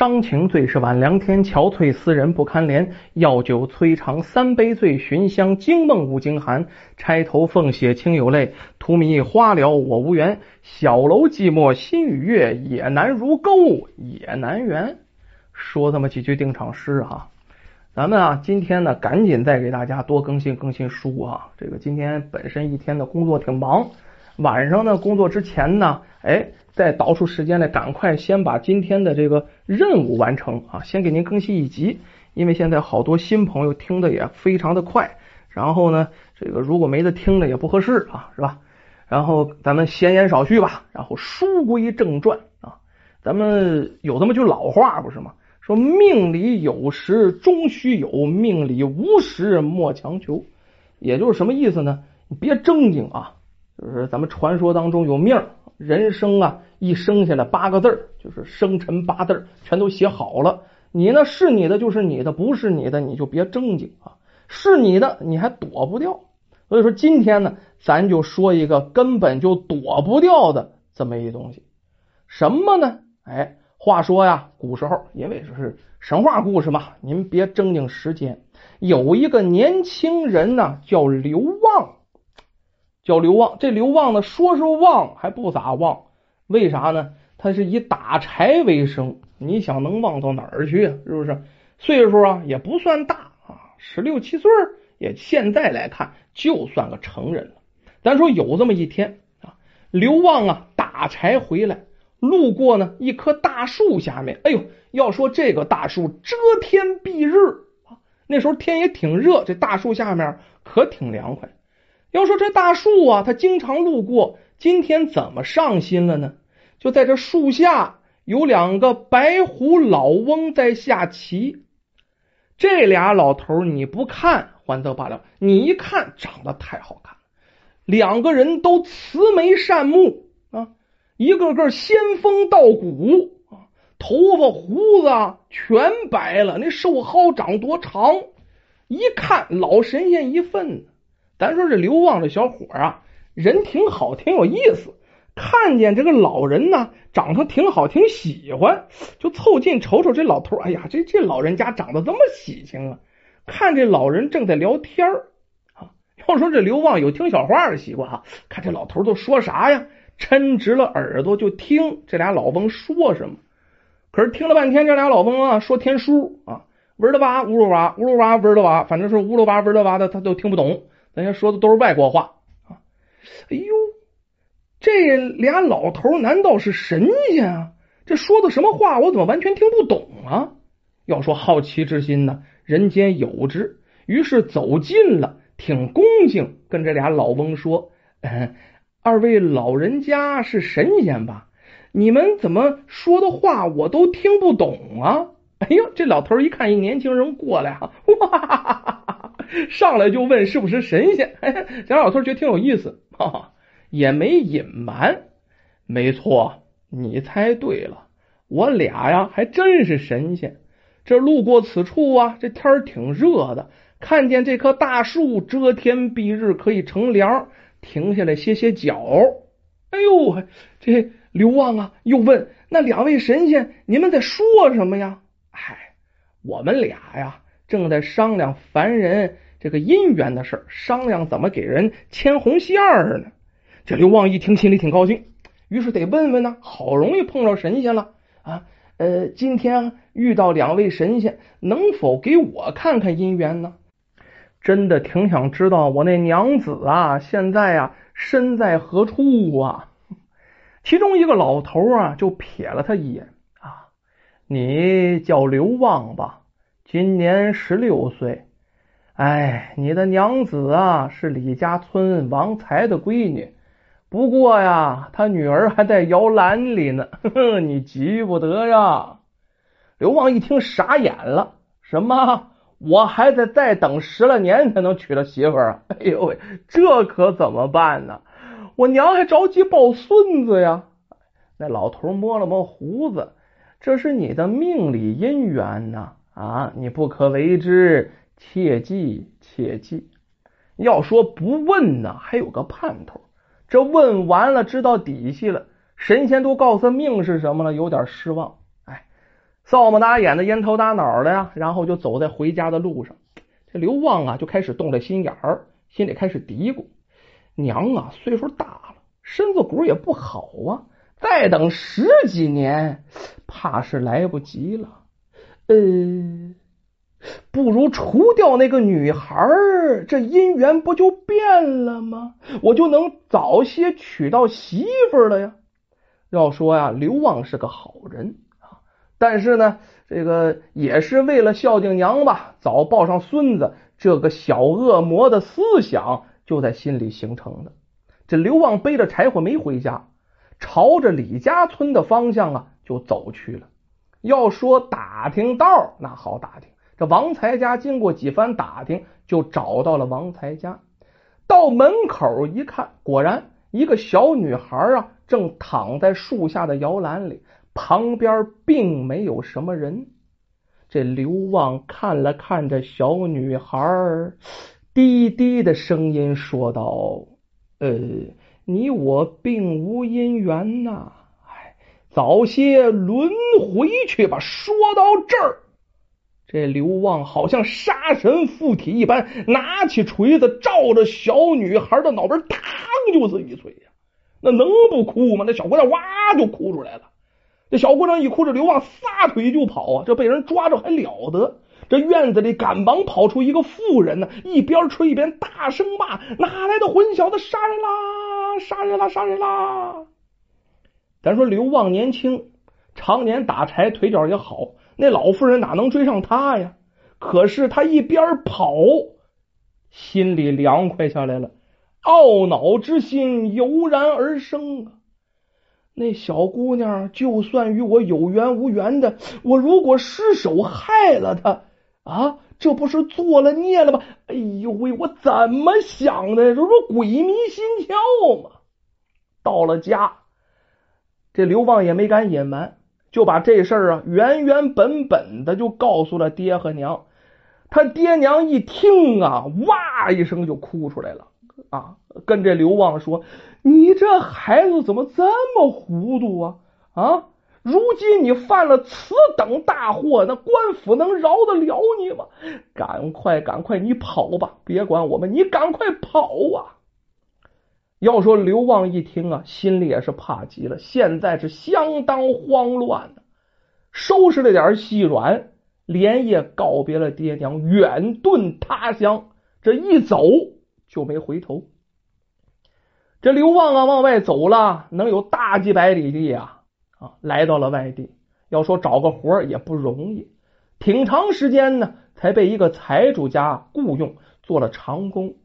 伤情最是晚，凉天憔悴，思人不堪怜。药酒摧肠三杯醉，寻香惊梦五更寒。钗头凤血清有泪，荼蘼花了我无缘。小楼寂寞心与月，也难如钩也难圆。说这么几句定场诗哈，咱们啊，今天呢，赶紧再给大家多更新更新书啊。这个今天本身一天的工作挺忙，晚上呢，工作之前呢，哎。再倒出时间来，赶快先把今天的这个任务完成啊！先给您更新一集，因为现在好多新朋友听的也非常的快。然后呢，这个如果没得听的也不合适啊，是吧？然后咱们闲言少叙吧，然后书归正传啊。咱们有这么句老话不是吗？说命里有时终须有，命里无时莫强求。也就是什么意思呢？你别正经啊，就是咱们传说当中有命。人生啊，一生下来八个字儿就是生辰八字儿，全都写好了。你呢是你的就是你的，不是你的你就别正经啊。是你的你还躲不掉，所以说今天呢，咱就说一个根本就躲不掉的这么一东西，什么呢？哎，话说呀，古时候因为是神话故事嘛，您别正经时间。有一个年轻人呢，叫刘旺。叫刘旺，这刘旺呢，说是旺还不咋旺，为啥呢？他是以打柴为生，你想能旺到哪儿去啊？是不是？岁数啊也不算大啊，十六七岁，也现在来看就算个成人了。咱说有这么一天啊，刘旺啊打柴回来，路过呢一棵大树下面，哎呦，要说这个大树遮天蔽日啊，那时候天也挺热，这大树下面可挺凉快。要说这大树啊，他经常路过。今天怎么上心了呢？就在这树下有两个白胡老翁在下棋。这俩老头你不看还则罢了，你一看长得太好看了。两个人都慈眉善目啊，一个个仙风道骨啊，头发胡子全白了，那瘦蒿长多长，一看老神仙一份。咱说这刘旺这小伙啊，人挺好，挺有意思。看见这个老人呢，长得挺好，挺喜欢，就凑近瞅瞅这老头。哎呀，这这老人家长得这么喜庆啊！看这老人正在聊天啊。要说这刘旺有听小话的习惯哈，看这老头都说啥呀，抻直了耳朵就听这俩老翁说什么。可是听了半天，这俩老翁啊说天书啊，文了吧，呜噜哇，呜噜哇，嗡了哇，反正是呜噜哇，嗡了哇的，他都听不懂。人家说的都是外国话啊！哎呦，这俩老头难道是神仙啊？这说的什么话？我怎么完全听不懂啊？要说好奇之心呢，人间有之。于是走近了，挺恭敬，跟这俩老翁说：“嗯，二位老人家是神仙吧？你们怎么说的话我都听不懂啊？”哎呦，这老头一看一年轻人过来哈，哇！上来就问是不是神仙？哎，贾老头觉得挺有意思，也没隐瞒。没错，你猜对了，我俩呀还真是神仙。这路过此处啊，这天儿挺热的，看见这棵大树遮天蔽日，可以乘凉，停下来歇歇脚。哎呦，这刘旺啊，又问那两位神仙，你们在说什么呀？哎，我们俩呀。正在商量凡人这个姻缘的事商量怎么给人牵红线儿呢。这刘旺一听，心里挺高兴，于是得问问呢。好容易碰到神仙了啊！呃，今天遇到两位神仙，能否给我看看姻缘呢？真的挺想知道我那娘子啊，现在啊身在何处啊？其中一个老头啊，就瞥了他一眼啊，你叫刘旺吧？今年十六岁，哎，你的娘子啊是李家村王财的闺女，不过呀，他女儿还在摇篮里呢，呵呵，你急不得呀。刘旺一听傻眼了，什么？我还得再等十来年才能娶到媳妇儿啊？哎呦喂，这可怎么办呢？我娘还着急抱孙子呀。那老头摸了摸胡子，这是你的命里姻缘呐。啊你不可为之，切记切记。要说不问呢，还有个盼头。这问完了，知道底细了。神仙都告诉他命是什么了，有点失望。哎，扫么打眼的，烟头打脑的呀，然后就走在回家的路上。这刘旺啊，就开始动了心眼儿，心里开始嘀咕：娘啊，岁数大了，身子骨也不好啊，再等十几年，怕是来不及了。呃，不如除掉那个女孩儿，这姻缘不就变了吗？我就能早些娶到媳妇了呀。要说呀，刘旺是个好人啊，但是呢，这个也是为了孝敬娘吧，早抱上孙子，这个小恶魔的思想就在心里形成的。这刘旺背着柴火没回家，朝着李家村的方向啊就走去了。要说打听道，那好打听。这王才家经过几番打听，就找到了王才家。到门口一看，果然一个小女孩啊。正躺在树下的摇篮里，旁边并没有什么人。这刘旺看了看这小女孩，低低的声音说道：“呃，你我并无姻缘呐，早些轮回去吧。”说到这儿，这刘旺好像杀神附体一般，拿起锤子照着小女孩的脑门，嘡就是一锤呀。那能不哭吗？那小姑娘哇就哭出来了。这小姑娘一哭，这刘旺撒腿就跑啊！这被人抓着还了得？这院子里赶忙跑出一个妇人呢，一边吹一边大声骂：“哪来的混小子，杀人啦！杀人啦！杀人啦！”咱说刘旺年轻，常年打柴，腿脚也好，那老妇人哪能追上他呀？可是他一边跑，心里凉快下来了。懊恼之心油然而生啊！那小姑娘就算与我有缘无缘的，我如果失手害了她啊，这不是做了孽了吗？哎呦喂，我怎么想的？这不鬼迷心窍吗？到了家，这刘旺也没敢隐瞒，就把这事儿啊原原本本的就告诉了爹和娘。他爹娘一听啊，哇一声就哭出来了。啊，跟这刘旺说：“你这孩子怎么这么糊涂啊？啊，如今你犯了此等大祸，那官府能饶得了你吗？赶快，赶快，你跑吧，别管我们，你赶快跑啊！”要说刘旺一听啊，心里也是怕极了，现在是相当慌乱的，收拾了点细软，连夜告别了爹娘，远遁他乡。这一走。就没回头。这刘旺啊，往外走了，能有大几百里地啊！啊，来到了外地，要说找个活也不容易，挺长时间呢，才被一个财主家雇佣做了长工。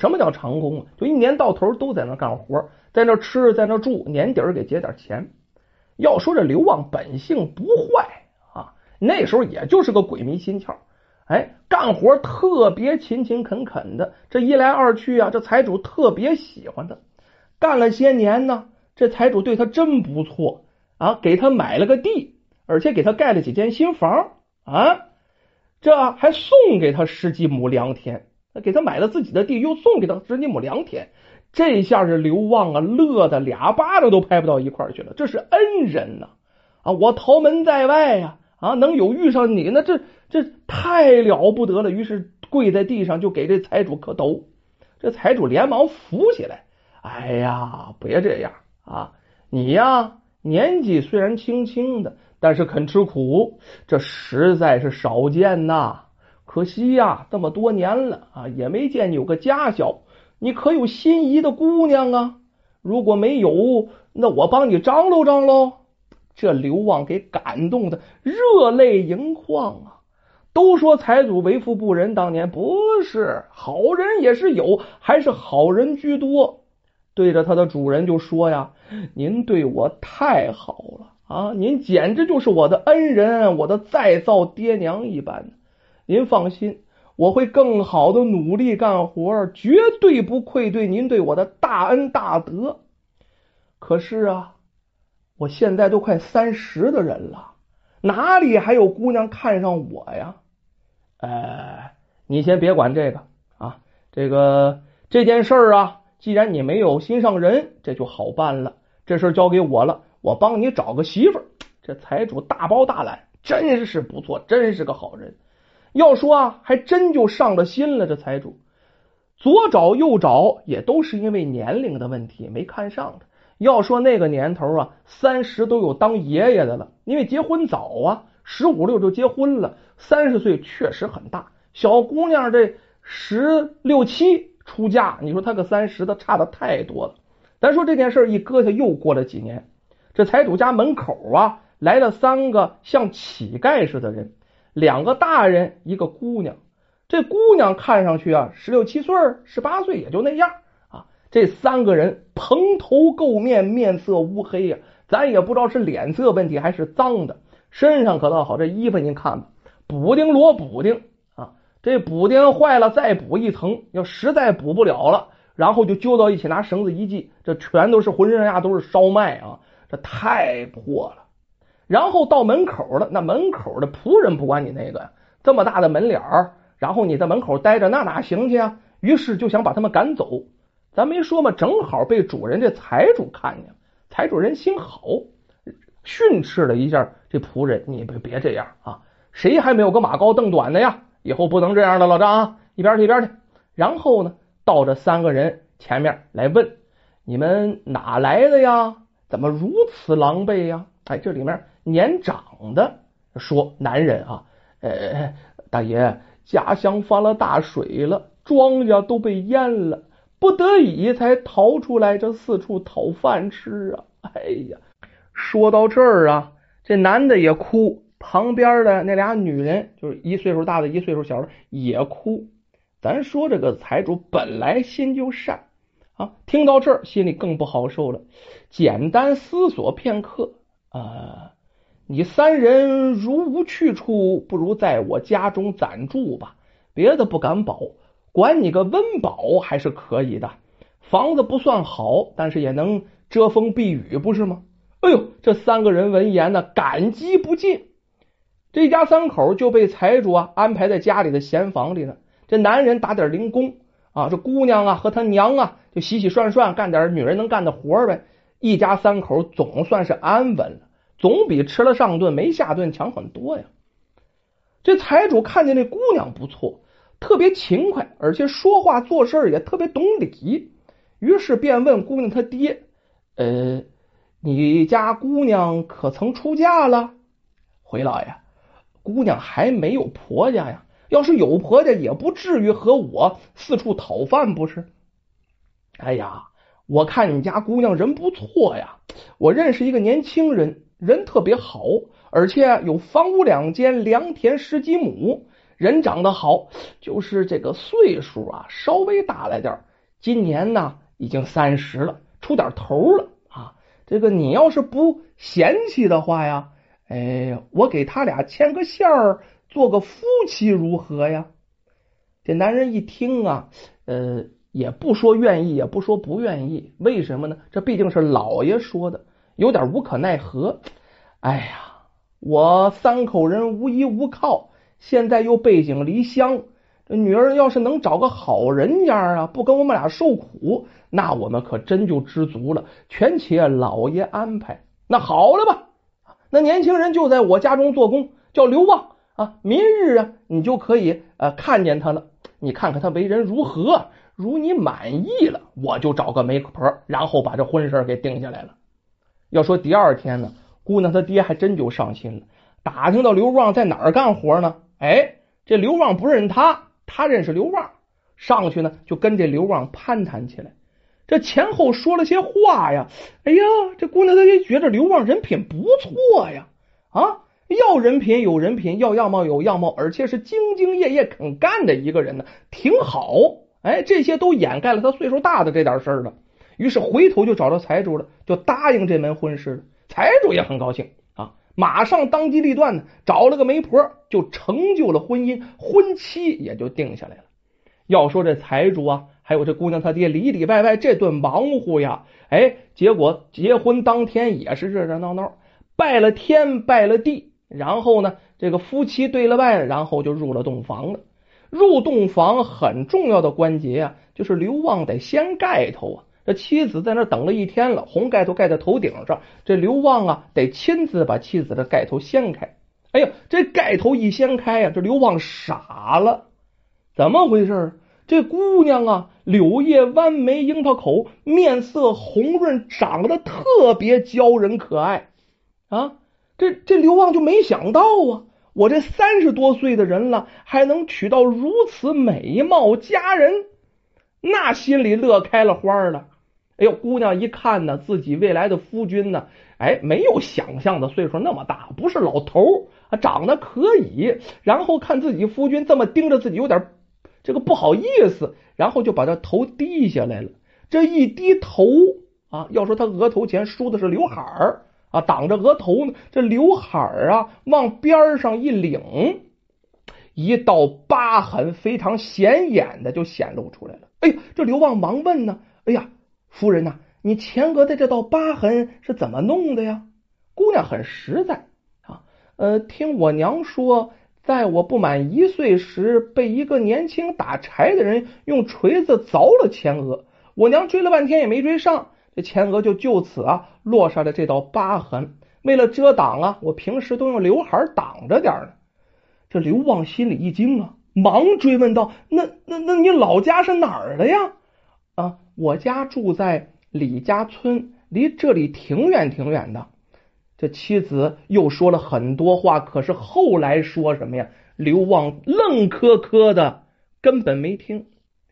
什么叫长工啊？就一年到头都在那干活，在那吃，在那住，年底儿给结点钱。要说这刘旺本性不坏啊，那时候也就是个鬼迷心窍。哎，干活特别勤勤恳恳的，这一来二去啊，这财主特别喜欢他。干了些年呢，这财主对他真不错啊，给他买了个地，而且给他盖了几间新房啊，这还送给他十几亩良田。给他买了自己的地，又送给他十几亩良田，这下是刘旺啊，乐的俩巴掌都拍不到一块去了。这是恩人呐啊！我逃门在外呀啊，能有遇上你，那这。这太了不得了！于是跪在地上就给这财主磕头。这财主连忙扶起来：“哎呀，别这样啊！你呀，年纪虽然轻轻的，但是肯吃苦，这实在是少见呐。可惜呀，这么多年了啊，也没见你有个家小。你可有心仪的姑娘啊？如果没有，那我帮你张罗张罗。”这刘旺给感动的热泪盈眶啊！都说财主为富不仁，当年不是好人也是有，还是好人居多。对着他的主人就说呀：“您对我太好了啊！您简直就是我的恩人，我的再造爹娘一般。您放心，我会更好的努力干活，绝对不愧对您对我的大恩大德。可是啊，我现在都快三十的人了，哪里还有姑娘看上我呀？”呃，你先别管这个啊，这个这件事儿啊，既然你没有心上人，这就好办了。这事交给我了，我帮你找个媳妇儿。这财主大包大揽，真是不错，真是个好人。要说啊，还真就上了心了。这财主左找右找，也都是因为年龄的问题没看上的。要说那个年头啊，三十都有当爷爷的了，因为结婚早啊，十五六就结婚了，三十岁确实很大。小姑娘这十六七出嫁，你说她个三十的差的太多了。咱说这件事一搁下，又过了几年，这财主家门口啊来了三个像乞丐似的人。两个大人，一个姑娘。这姑娘看上去啊，十六七岁、十八岁也就那样啊。这三个人蓬头垢面，面色乌黑呀，咱也不知道是脸色问题还是脏的。身上可倒好，这衣服您看吧，补丁摞补丁啊。这补丁坏了，再补一层。要实在补不了了，然后就揪到一起，拿绳子一系，这全都是浑身上下都是烧麦啊，这太破了。然后到门口了，那门口的仆人不管你那个这么大的门脸儿，然后你在门口待着，那哪行去啊？于是就想把他们赶走。咱没说嘛，正好被主人这财主看见了。财主人心好，训斥了一下这仆人：“你别别这样啊！谁还没有个马高凳短的呀？以后不能这样的，老张啊，一边去一边去。”然后呢，到这三个人前面来问：“你们哪来的呀？怎么如此狼狈呀？”哎，这里面。年长的说：“男人啊，呃，大爷，家乡发了大水了，庄稼都被淹了，不得已才逃出来，这四处讨饭吃啊！哎呀，说到这儿啊，这男的也哭，旁边的那俩女人，就是一岁数大的，一岁数小的也哭。咱说这个财主本来心就善啊，听到这儿心里更不好受了，简单思索片刻啊。”你三人如无去处，不如在我家中暂住吧。别的不敢保，管你个温饱还是可以的。房子不算好，但是也能遮风避雨，不是吗？哎呦，这三个人闻言呢，感激不尽。这家三口就被财主啊安排在家里的闲房里了。这男人打点零工啊，这姑娘啊和他娘啊就洗洗涮涮，干点女人能干的活呗。一家三口总算是安稳了。总比吃了上顿没下顿强很多呀！这财主看见这姑娘不错，特别勤快，而且说话做事也特别懂礼，于是便问姑娘她爹：“呃，你家姑娘可曾出嫁了？”回老爷，姑娘还没有婆家呀。要是有婆家，也不至于和我四处讨饭，不是？哎呀，我看你家姑娘人不错呀，我认识一个年轻人。人特别好，而且有房屋两间，良田十几亩，人长得好，就是这个岁数啊，稍微大了点今年呢已经三十了，出点头了啊。这个你要是不嫌弃的话呀，哎，我给他俩牵个线儿，做个夫妻如何呀？这男人一听啊，呃，也不说愿意，也不说不愿意，为什么呢？这毕竟是老爷说的。有点无可奈何，哎呀，我三口人无依无靠，现在又背井离乡，这女儿要是能找个好人家啊，不跟我们俩受苦，那我们可真就知足了。全且老爷安排，那好了吧？那年轻人就在我家中做工，叫刘旺啊。明日啊，你就可以呃看见他了。你看看他为人如何，如你满意了，我就找个媒婆，然后把这婚事给定下来了。要说第二天呢，姑娘她爹还真就上心了，打听到刘旺在哪儿干活呢？哎，这刘旺不认他，他认识刘旺，上去呢就跟这刘旺攀谈起来。这前后说了些话呀，哎呀，这姑娘她也觉得刘旺人品不错呀，啊，要人品有人品，要样貌有样貌，而且是兢兢业业肯干的一个人呢，挺好。哎，这些都掩盖了他岁数大的这点事儿了。于是回头就找到财主了，就答应这门婚事了。财主也很高兴啊，马上当机立断的找了个媒婆，就成就了婚姻，婚期也就定下来了。要说这财主啊，还有这姑娘她爹里里外外这顿忙活呀，哎，结果结婚当天也是热热闹闹，拜了天，拜了地，然后呢，这个夫妻对了拜，然后就入了洞房了。入洞房很重要的关节啊，就是刘旺得掀盖头啊。这妻子在那等了一天了，红盖头盖在头顶上，这刘旺啊得亲自把妻子的盖头掀开。哎呀，这盖头一掀开呀，这刘旺傻了，怎么回事？这姑娘啊，柳叶弯眉，樱桃口，面色红润，长得特别娇人可爱啊！这这刘旺就没想到啊，我这三十多岁的人了，还能娶到如此美貌佳人，那心里乐开了花了。哎呦，姑娘一看呢，自己未来的夫君呢，哎，没有想象的岁数那么大，不是老头啊，长得可以。然后看自己夫君这么盯着自己，有点。这个不好意思，然后就把这头低下来了。这一低头啊，要说他额头前梳的是刘海儿啊，挡着额头呢。这刘海儿啊，往边上一领，一道疤痕非常显眼的就显露出来了。哎呀，这刘旺忙问呢：“哎呀，夫人呐，你前额的这道疤痕是怎么弄的呀？”姑娘很实在啊，呃，听我娘说。在我不满一岁时，被一个年轻打柴的人用锤子凿了前额。我娘追了半天也没追上，这前额就就此啊落下了这道疤痕。为了遮挡啊，我平时都用刘海挡着点呢。这刘旺心里一惊啊，忙追问道：“那那那你老家是哪儿的呀？”我家住在李家村，离这里挺远挺远的。这妻子又说了很多话，可是后来说什么呀？刘旺愣磕磕的，根本没听，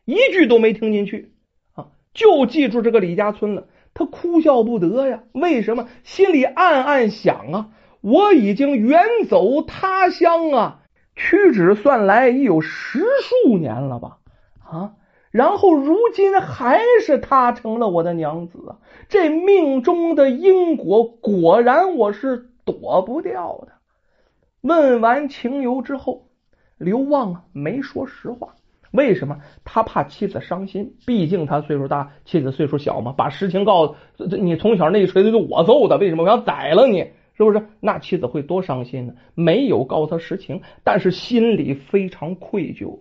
一句都没听进去啊！就记住这个李家村了，他哭笑不得呀。为什么？心里暗暗想啊，我已经远走他乡啊，屈指算来已有十数年了吧？啊！然后如今还是她成了我的娘子啊！这命中的因果果然我是躲不掉的。问完情由之后，刘旺啊没说实话，为什么？他怕妻子伤心，毕竟他岁数大，妻子岁数小嘛。把实情告诉你，从小那一锤子就我揍的，为什么我想宰了你？是不是？那妻子会多伤心呢？没有告诉他实情，但是心里非常愧疚。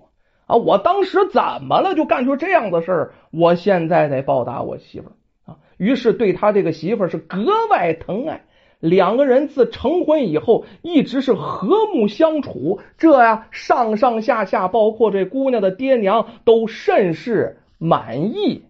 啊！我当时怎么了？就干出这样的事儿？我现在得报答我媳妇儿啊！于是对他这个媳妇儿是格外疼爱。两个人自成婚以后，一直是和睦相处。这呀，上上下下，包括这姑娘的爹娘，都甚是满意。